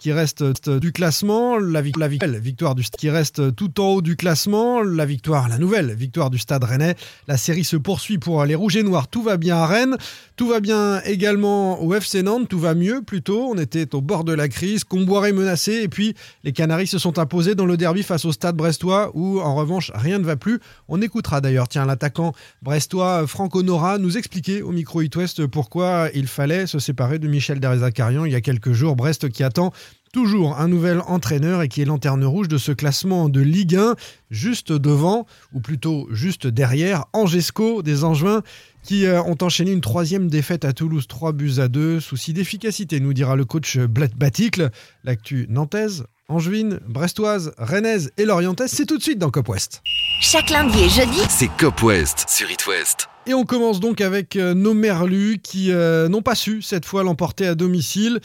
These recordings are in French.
Qui reste euh, du classement, la, la victoire du qui reste tout en haut du classement, la victoire, la nouvelle victoire du Stade Rennais. La série se poursuit pour les Rouges et Noirs. Tout va bien à Rennes, tout va bien également au FC Nantes, tout va mieux plutôt. On était au bord de la crise, Comboiré menacé et puis les Canaries se sont imposés dans le derby face au Stade Brestois où en revanche rien ne va plus. On écoutera d'ailleurs, tiens, l'attaquant brestois Franck Honora nous expliquer au micro It West pourquoi il fallait se séparer de Michel Derezakarian il y a quelques jours. Brest qui attend toujours un nouvel entraîneur et qui est lanterne rouge de ce classement de Ligue 1, juste devant, ou plutôt juste derrière, Angesco des Angevins qui euh, ont enchaîné une troisième défaite à Toulouse, 3 buts à 2, souci d'efficacité, nous dira le coach Blatt Baticle. L'actu nantaise, angevine, brestoise, rennaise et lorientaise, c'est tout de suite dans Cop West. Chaque lundi et jeudi, c'est Cop West sur It West. Et on commence donc avec euh, nos Merlus qui euh, n'ont pas su cette fois l'emporter à domicile.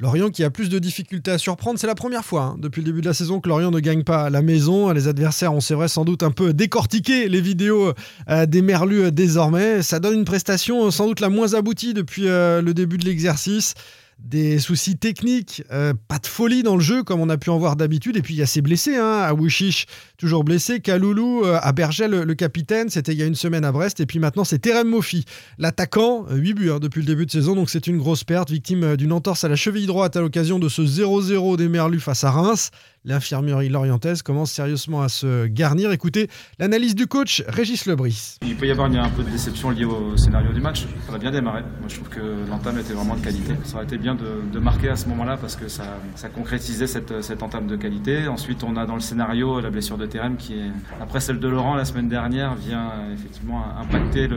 Lorient qui a plus de difficultés à surprendre, c'est la première fois hein, depuis le début de la saison que Lorient ne gagne pas la maison. Les adversaires ont, c'est vrai, sans doute un peu décortiqué les vidéos euh, des Merlus désormais. Ça donne une prestation sans doute la moins aboutie depuis le début de l'exercice des soucis techniques, euh, pas de folie dans le jeu comme on a pu en voir d'habitude. Et puis il y a ces blessés, hein, à Wishish, toujours blessé, Kaloulou, euh, à Bergel, le, capitaine, c'était il y a une semaine à Brest. Et puis maintenant c'est Terem Mofi, l'attaquant, 8 euh, buts hein, depuis le début de saison, donc c'est une grosse perte, victime d'une entorse à la cheville droite à l'occasion de ce 0-0 des Merlus face à Reims l'infirmerie lorientaise commence sérieusement à se garnir. Écoutez l'analyse du coach Régis Lebris. Il peut y avoir un peu de déception liée au scénario du match. Ça a bien démarré. Moi, je trouve que l'entame était vraiment de qualité. Ça aurait été bien de, marquer à ce moment-là parce que ça, ça concrétisait cette, cette, entame de qualité. Ensuite, on a dans le scénario la blessure de Terem qui, est, après celle de Laurent la semaine dernière, vient effectivement impacter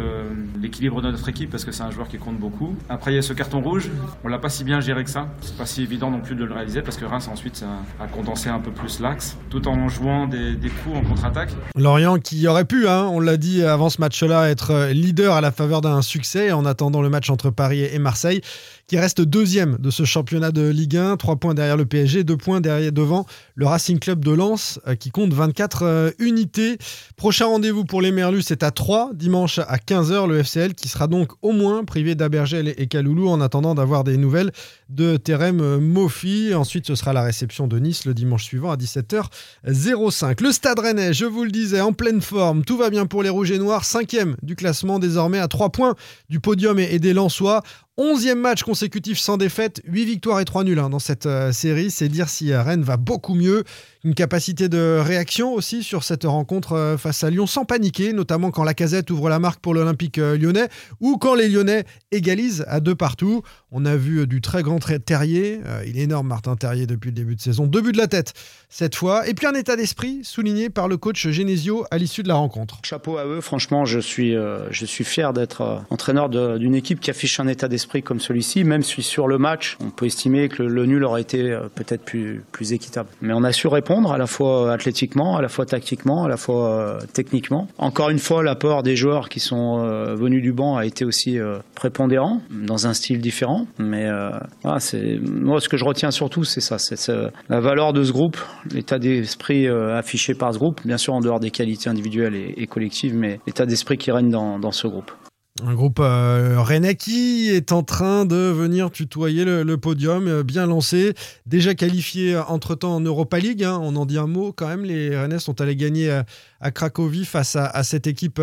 l'équilibre de notre équipe parce que c'est un joueur qui compte beaucoup. Après, il y a ce carton rouge. On l'a pas si bien géré que ça. C'est pas si évident non plus de le réaliser parce que Reims ensuite a condensé un peu plus l'axe, tout en jouant des, coups en contre-attaque. Lorient qui aurait pu, hein, on l'a dit avant ce match-là, être leader à la faveur d'un succès en attendant le match entre Paris et Marseille qui reste deuxième de ce championnat de Ligue 1, 3 points derrière le PSG, 2 points derrière devant le Racing Club de Lens euh, qui compte 24 euh, unités. Prochain rendez-vous pour les Merlus, c'est à 3 dimanche à 15h le FCL qui sera donc au moins privé d'Abergel et Kaloulou en attendant d'avoir des nouvelles de Terem euh, Mofi. Ensuite, ce sera la réception de Nice le dimanche suivant à 17h05. Le Stade Rennais, je vous le disais, en pleine forme. Tout va bien pour les Rouges et Noirs, cinquième du classement désormais à 3 points du podium et des Lensois. Onzième match consécutif sans défaite, 8 victoires et 3 nuls hein, dans cette euh, série. C'est dire si euh, Rennes va beaucoup mieux. Une capacité de réaction aussi sur cette rencontre euh, face à Lyon sans paniquer, notamment quand la casette ouvre la marque pour l'Olympique lyonnais ou quand les Lyonnais égalisent à deux partout. On a vu du très grand Terrier. il est énorme, Martin Terrier, depuis le début de saison. Deux buts de la tête cette fois. Et puis un état d'esprit souligné par le coach Genesio à l'issue de la rencontre. Chapeau à eux. Franchement, je suis, je suis fier d'être entraîneur d'une équipe qui affiche un état d'esprit comme celui-ci, même si sur le match, on peut estimer que le, nul aurait été euh, peut-être plus, plus équitable. Mais on a su répondre à la fois athlétiquement, à la fois tactiquement, à la fois euh, techniquement. Encore une fois, l'apport des joueurs qui sont euh, venus du banc a été aussi prépondérant, dans un style différent. Mais moi ce que je retiens surtout, c'est ça, c'est la valeur de ce groupe, l'état d'esprit affiché par ce groupe, bien sûr en dehors des qualités individuelles et, collectives, mais l'état d'esprit qui règne dans ce groupe. Un groupe euh, rennais qui est en train de venir tutoyer le, podium, euh, bien lancé, déjà qualifié entre-temps en Europa League. Hein. on en dit un mot quand même, les Rennais sont allés gagner à, à Cracovie face à, cette équipe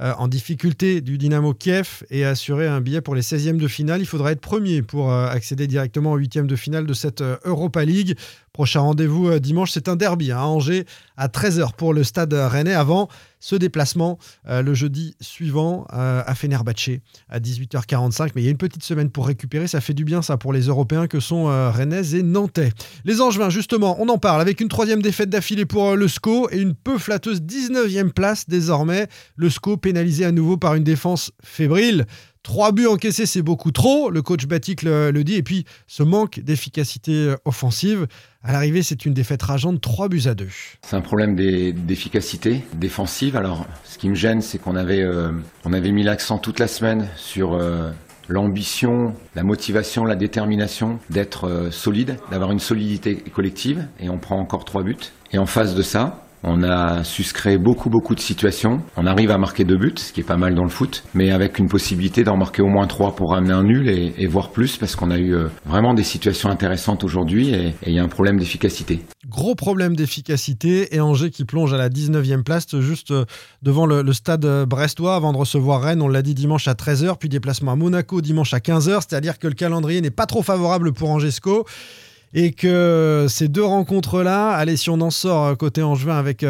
euh, en difficulté du Dynamo Kiev et assurer un billet pour les 16e de finale. Il faudra être premier pour accéder directement aux 8e de finale de cette Europa League. Prochain rendez-vous euh, dimanche, c'est un derby hein, à Angers à 13h pour le stade rennais avant ce déplacement euh, le jeudi suivant euh, à Fenerbahce à 18h45. Mais il y a une petite semaine pour récupérer, ça fait du bien ça pour les Européens que sont rennais et nantais. Les Angevins, justement, on en parle avec une troisième défaite d'affilée pour le SCO et une peu flatteuse 19e place désormais. Le SCO pénalisé à nouveau par une défense fébrile. Trois buts encaissés, c'est beaucoup trop, le coach Batik le, dit. Et puis, ce manque d'efficacité offensive, à l'arrivée, c'est une défaite rageante, 3 buts à 2. C'est un problème d'efficacité défensive. Alors, ce qui me gêne, c'est qu'on avait, euh, avait mis l'accent toute la semaine sur euh, l'ambition, la motivation, la détermination d'être euh, solide, d'avoir une solidité collective. Et on prend encore trois buts. Et en face de ça, On a su se créer beaucoup, beaucoup de situations. On arrive à marquer deux buts, ce qui est pas mal dans le foot, mais avec une possibilité d'en marquer au moins trois pour ramener un nul et, et voir plus parce qu'on a eu euh, vraiment des situations intéressantes aujourd'hui et il y a un problème d'efficacité. Gros problème d'efficacité et Angers qui plonge à la 19e place juste euh, devant le, le stade brestois avant de recevoir Rennes, on l'a dit dimanche à 13h, puis déplacement à Monaco dimanche à 15h, c'est-à-dire que le calendrier n'est pas trop favorable pour Angesco et que ces deux rencontres-là, allez, si on en sort euh, côté Angevin avec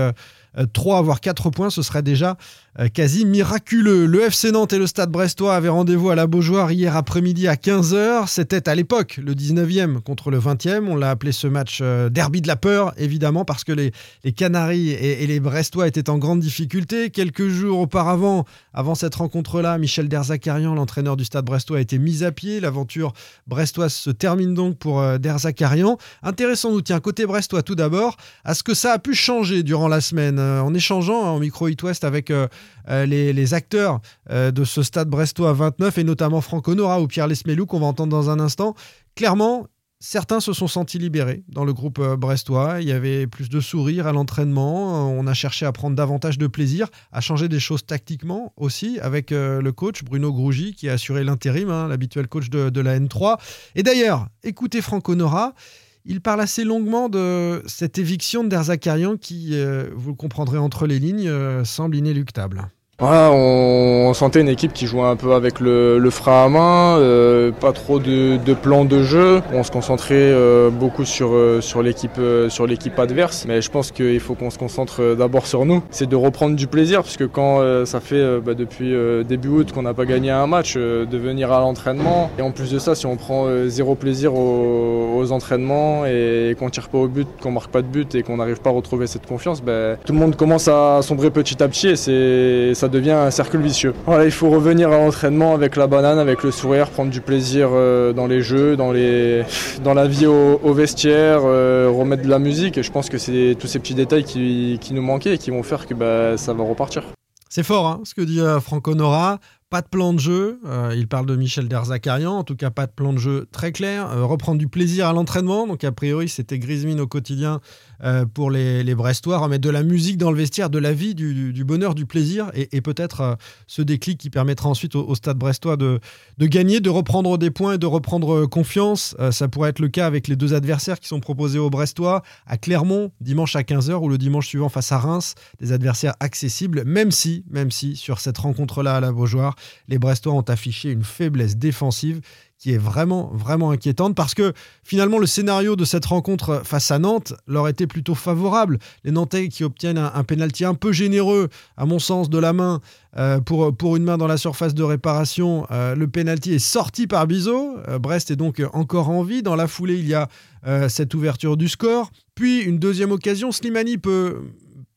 3 euh, voire 4 points, ce serait déjà euh, quasi miraculeux. Le FC Nantes et le Stade Brestois avaient rendez-vous à la Beaujoire hier après-midi à 15h. C'était à l'époque le 19e contre le 20e. On l'a appelé ce match euh, derby de la peur, évidemment, parce que les, les Canaries et, les Brestois étaient en grande difficulté. Quelques jours auparavant, avant cette rencontre-là, Michel Derzakarian, l'entraîneur du Stade Brestois, a été mis à pied. L'aventure brestoise se termine donc pour Derzakarian. Intéressant, nous tient côté Brestois tout d'abord, à ce que ça a pu changer durant la semaine. En échangeant hein, en micro It West avec euh, les, acteurs euh, de ce stade brestois 29 et notamment Franck Honora ou Pierre Lesmelou qu'on va entendre dans un instant. Clairement, Certains se sont sentis libérés dans le groupe euh, brestois. Il y avait plus de sourires à l'entraînement. On a cherché à prendre davantage de plaisir, à changer des choses tactiquement aussi, avec le coach Bruno Grougy qui a assuré l'intérim, hein, l'habituel coach de, la N3. Et d'ailleurs, écoutez Franck Honora. Il parle assez longuement de cette éviction de qui, vous le comprendrez entre les lignes, semble inéluctable. On, sentait une équipe qui jouait un peu avec le, le frein à main, euh, pas trop de, de plan de jeu. On se concentrait euh, beaucoup sur euh, l'équipe sur l'équipe adverse, mais je pense qu'il faut qu'on se concentre d'abord sur nous. C'est de reprendre du plaisir, puisque quand ça fait bah, depuis début août qu'on n'a pas gagné un match, de venir à l'entraînement et en plus de ça, si on prend zéro plaisir aux, aux entraînements et, qu'on tire pas au but, qu'on marque pas de but et qu'on n'arrive pas à retrouver cette confiance, ben tout le monde commence à sombrer petit à petit et c'est ça devient un cercle vicieux. Voilà, il faut revenir à l'entraînement avec la banane, avec le sourire, prendre du plaisir euh, dans les jeux, dans, les, dans la vie au, vestiaire, euh, remettre de la musique. Et je pense que c'est tous ces petits détails qui, qui, nous manquaient et qui vont faire que bah, ça va repartir. C'est fort hein, ce que dit euh, Franco Nora. Pas de plan de jeu, il parle de Michel Derzakarian, en tout cas pas de plan de jeu très clair. reprendre du plaisir à l'entraînement, donc a priori c'était Griezmann au quotidien euh, pour les, les, Brestois, remettre de la musique dans le vestiaire, de la vie, du, bonheur, du plaisir, et, peut-être euh, ce déclic qui permettra ensuite au, stade brestois de, de, gagner, de reprendre des points et de reprendre confiance. Euh, ça pourrait être le cas avec les deux adversaires qui sont proposés aux Brestois, à Clermont, dimanche à 15h, ou le dimanche suivant face à Reims, des adversaires accessibles, même si, même si sur cette rencontre-là à la Beaujoire, les Brestois ont affiché une faiblesse défensive qui est vraiment, vraiment inquiétante parce que finalement, le scénario de cette rencontre face à Nantes leur était plutôt favorable. Les Nantais qui obtiennent un, pénalty un peu généreux, à mon sens, de la main euh, pour, pour une main dans la surface de réparation. Euh, le pénalty est sorti par Bizot. Euh, Brest est donc encore en vie. Dans la foulée, il y a cette ouverture du score. Puis, une deuxième occasion, Slimani peut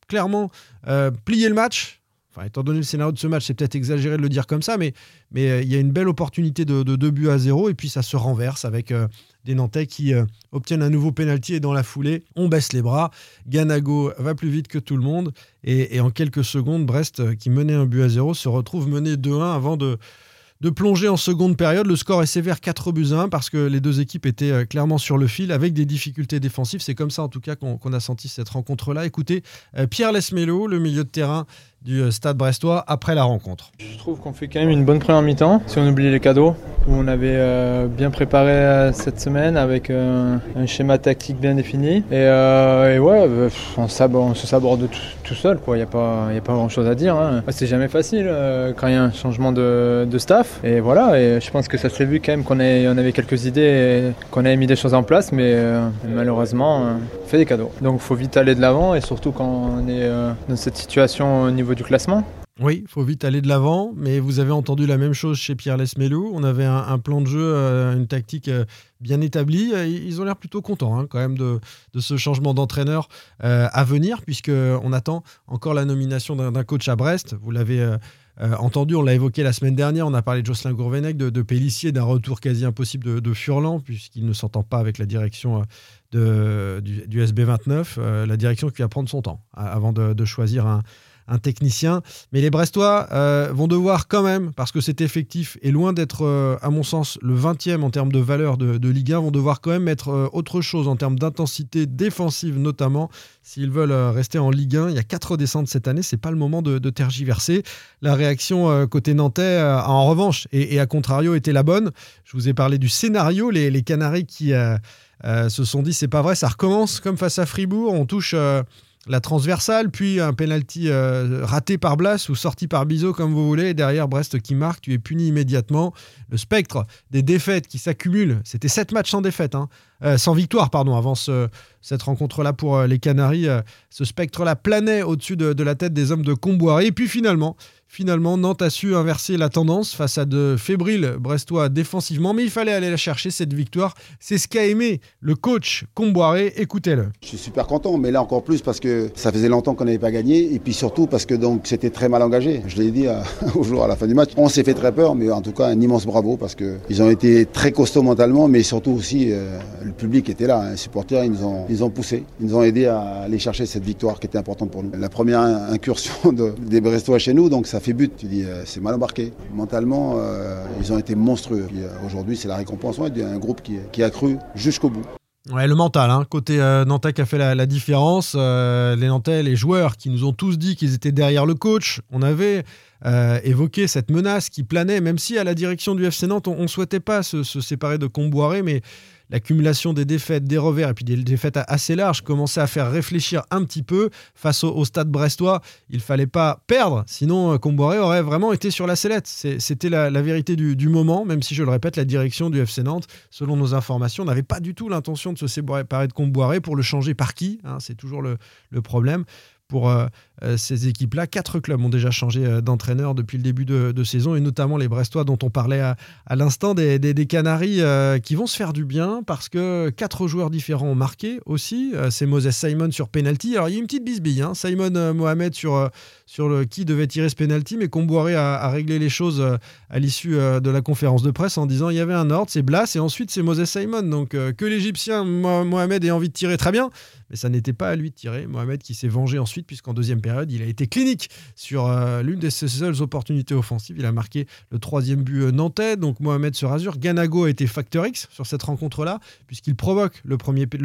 clairement plier le match Étant donné le scénario de ce match, c'est peut-être exagéré de le dire comme ça, mais, euh, il y a une belle opportunité de, 2 buts à 0 et puis ça se renverse avec euh, des Nantais qui euh, obtiennent un nouveau pénalty et dans la foulée, on baisse les bras. Ganago va plus vite que tout le monde et, en quelques secondes, Brest, qui menait un but à 0, se retrouve mené 2-1 avant de, de plonger en seconde période. Le score est sévère 4 buts à 1 parce que les deux équipes étaient clairement sur le fil avec des difficultés défensives. C'est comme ça en tout cas qu'on a senti cette rencontre-là. Écoutez, Pierre Lesmelo, le milieu de terrain du euh, stade brestois, après la rencontre. Je trouve qu'on fait quand même une bonne première mi-temps, si on oublie les cadeaux, on avait bien préparé cette semaine avec un schéma tactique bien défini. Et, ouais, on, se saborde tout, seul, il n'y a pas, a pas grand-chose à dire. Hein. C'est jamais facile quand il y a un changement de staff. Et voilà, et je pense que ça s'est vu quand même qu'on on avait quelques idées, qu'on avait mis des choses en place, mais euh, malheureusement, euh, on fait des cadeaux. Donc il faut vite aller de l'avant, et surtout quand on est euh, dans cette situation au niveau du classement. Oui, il faut vite aller de l'avant, mais vous avez entendu la même chose chez Pierre Lesmelou. On avait un, plan de jeu, une tactique bien établie. Ils ont l'air plutôt contents hein, quand même de, ce changement d'entraîneur à venir, puisqu'on attend encore la nomination d'un coach à Brest. Vous l'avez euh, entendu, on l'a évoqué la semaine dernière, on a parlé de Jocelyn Gourvenec, de, de d'un retour quasi impossible de, Furlan, puisqu'il ne s'entend pas avec la direction euh, du, SB29, euh, la direction qui va prendre son temps avant de, choisir un, un technicien. Mais les Brestois vont devoir quand même, parce que cet effectif est loin d'être, à mon sens, le 20e en termes de valeur de, de Ligue 1, vont devoir quand même mettre autre chose en termes d'intensité défensive notamment s'ils veulent rester en Ligue 1. Il y a quatre descentes cette année, c'est pas le moment de, tergiverser. La réaction côté nantais, en revanche, et, à contrario, était la bonne. Je vous ai parlé du scénario, les, les Canaries qui euh, se sont dit c'est pas vrai, ça recommence comme face à Fribourg, on touche euh, la transversale, puis un penalty euh, raté par Blas ou sorti par Bizot comme vous voulez, derrière Brest qui marque, tu es puni immédiatement. Le spectre des défaites qui s'accumulent, c'était 7 matchs sans défaite, hein. Sans victoire pardon, avant cette rencontre-là pour les Canaries. ce spectre-là planait au-dessus de, la tête des hommes de Comboiré, et puis finalement, Finalement, Nantes a su inverser la tendance face à de fébriles Brestois défensivement, mais il fallait aller la chercher, cette victoire. C'est ce qu'a aimé le coach Comboiré. Écoutez-le. Je suis super content, mais là encore plus parce que ça faisait longtemps qu'on n'avait pas gagné, et puis surtout parce que donc c'était très mal engagé. Je l'ai dit au jour à la fin du match. On s'est fait très peur, mais en tout cas un immense bravo parce qu'ils ont été très costauds mentalement, mais surtout aussi euh, le public était là, hein. les supporters, ils nous, ont, ils poussé, ils nous ont aidé à aller chercher cette victoire qui était importante pour nous. La première incursion des Brestois chez nous, donc ça fait but. Tu dis, euh, c'est mal embarqué. Mentalement, euh, ils ont été monstrueux. Euh, aujourd'hui, c'est la récompense. A un groupe qui, a cru jusqu'au bout. Ouais, le mental, hein. côté Nantais qui a fait la, différence. les Nantais, les joueurs qui nous ont tous dit qu'ils étaient derrière le coach. On avait évoqué cette menace qui planait, même si à la direction du FC Nantes, on ne souhaitait pas se, se séparer de Comboiré, mais l'accumulation des défaites, des revers et puis des défaites assez larges commençait à faire réfléchir un petit peu face au, stade brestois. Il fallait pas perdre, sinon euh, Comboiré aurait vraiment été sur la sellette. C'était la, vérité du, moment, même si je le répète, la direction du FC Nantes, selon nos informations, n'avait pas du tout l'intention de se séparer de Comboiré pour le changer par qui hein, C'est toujours le problème pour euh, euh, ces équipes-là. Quatre clubs ont déjà changé euh, d'entraîneur depuis le début de, saison, et notamment les Brestois dont on parlait à, l'instant, des, Canaries qui vont se faire du bien parce que quatre joueurs différents ont marqué aussi. c'est Moses Simon sur penalty. Alors il y a une petite bisbille, hein. Simon Mohamed sur, sur le, qui devait tirer ce penalty, mais Comboiré a, a réglé les choses à l'issue de la conférence de presse en disant il y avait un ordre, c'est Blas, et ensuite c'est Moses Simon. Donc que l'Égyptien Mohamed ait envie de tirer, très bien, mais ça n'était pas à lui de tirer. Mohamed qui s'est vengé ensuite, puisqu'en deuxième période, il a été clinique sur euh, l'une de ses seules opportunités offensives. Il a marqué le troisième but euh, nantais, donc Mohamed se rasure. Ganago a été facteur X sur cette rencontre-là, puisqu'il provoque le,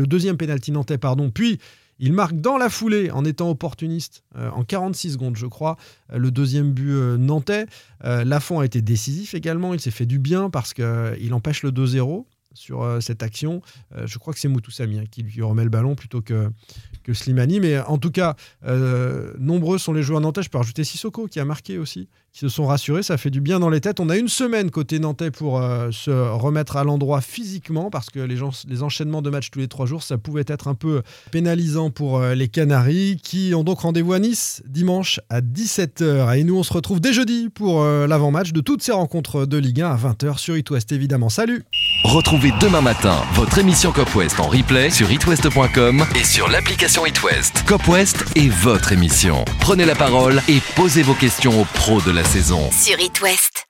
deuxième pénalty nantais, pardon, puis il marque dans la foulée, en étant opportuniste, euh, en 46 secondes, je crois, le deuxième but nantais. Lafont a été décisif également. Il s'est fait du bien parce qu'il empêche le 2-0 sur euh, cette action. Euh, je crois que c'est Moutou Sami hein, qui lui remet le ballon plutôt que, que Slimani. Mais en tout cas, euh, nombreux sont les joueurs nantais. Je peux rajouter Sissoko qui a marqué aussi, qui se sont rassurés. Ça fait du bien dans les têtes. On a une semaine côté nantais pour se remettre à l'endroit physiquement parce que les, gens, les enchaînements de matchs tous les trois jours, ça pouvait être un peu pénalisant pour les Canaries qui ont donc rendez-vous à Nice dimanche à 17h. Et nous, on se retrouve dès jeudi pour l'avant-match de toutes ces rencontres de Ligue 1 à 20h sur It West évidemment. Salut Retrouvez demain matin votre émission Cop West en replay sur itwest.com et sur l'application itwest. Cop West est votre émission. Prenez la parole et posez vos questions aux pros de la saison sur It West.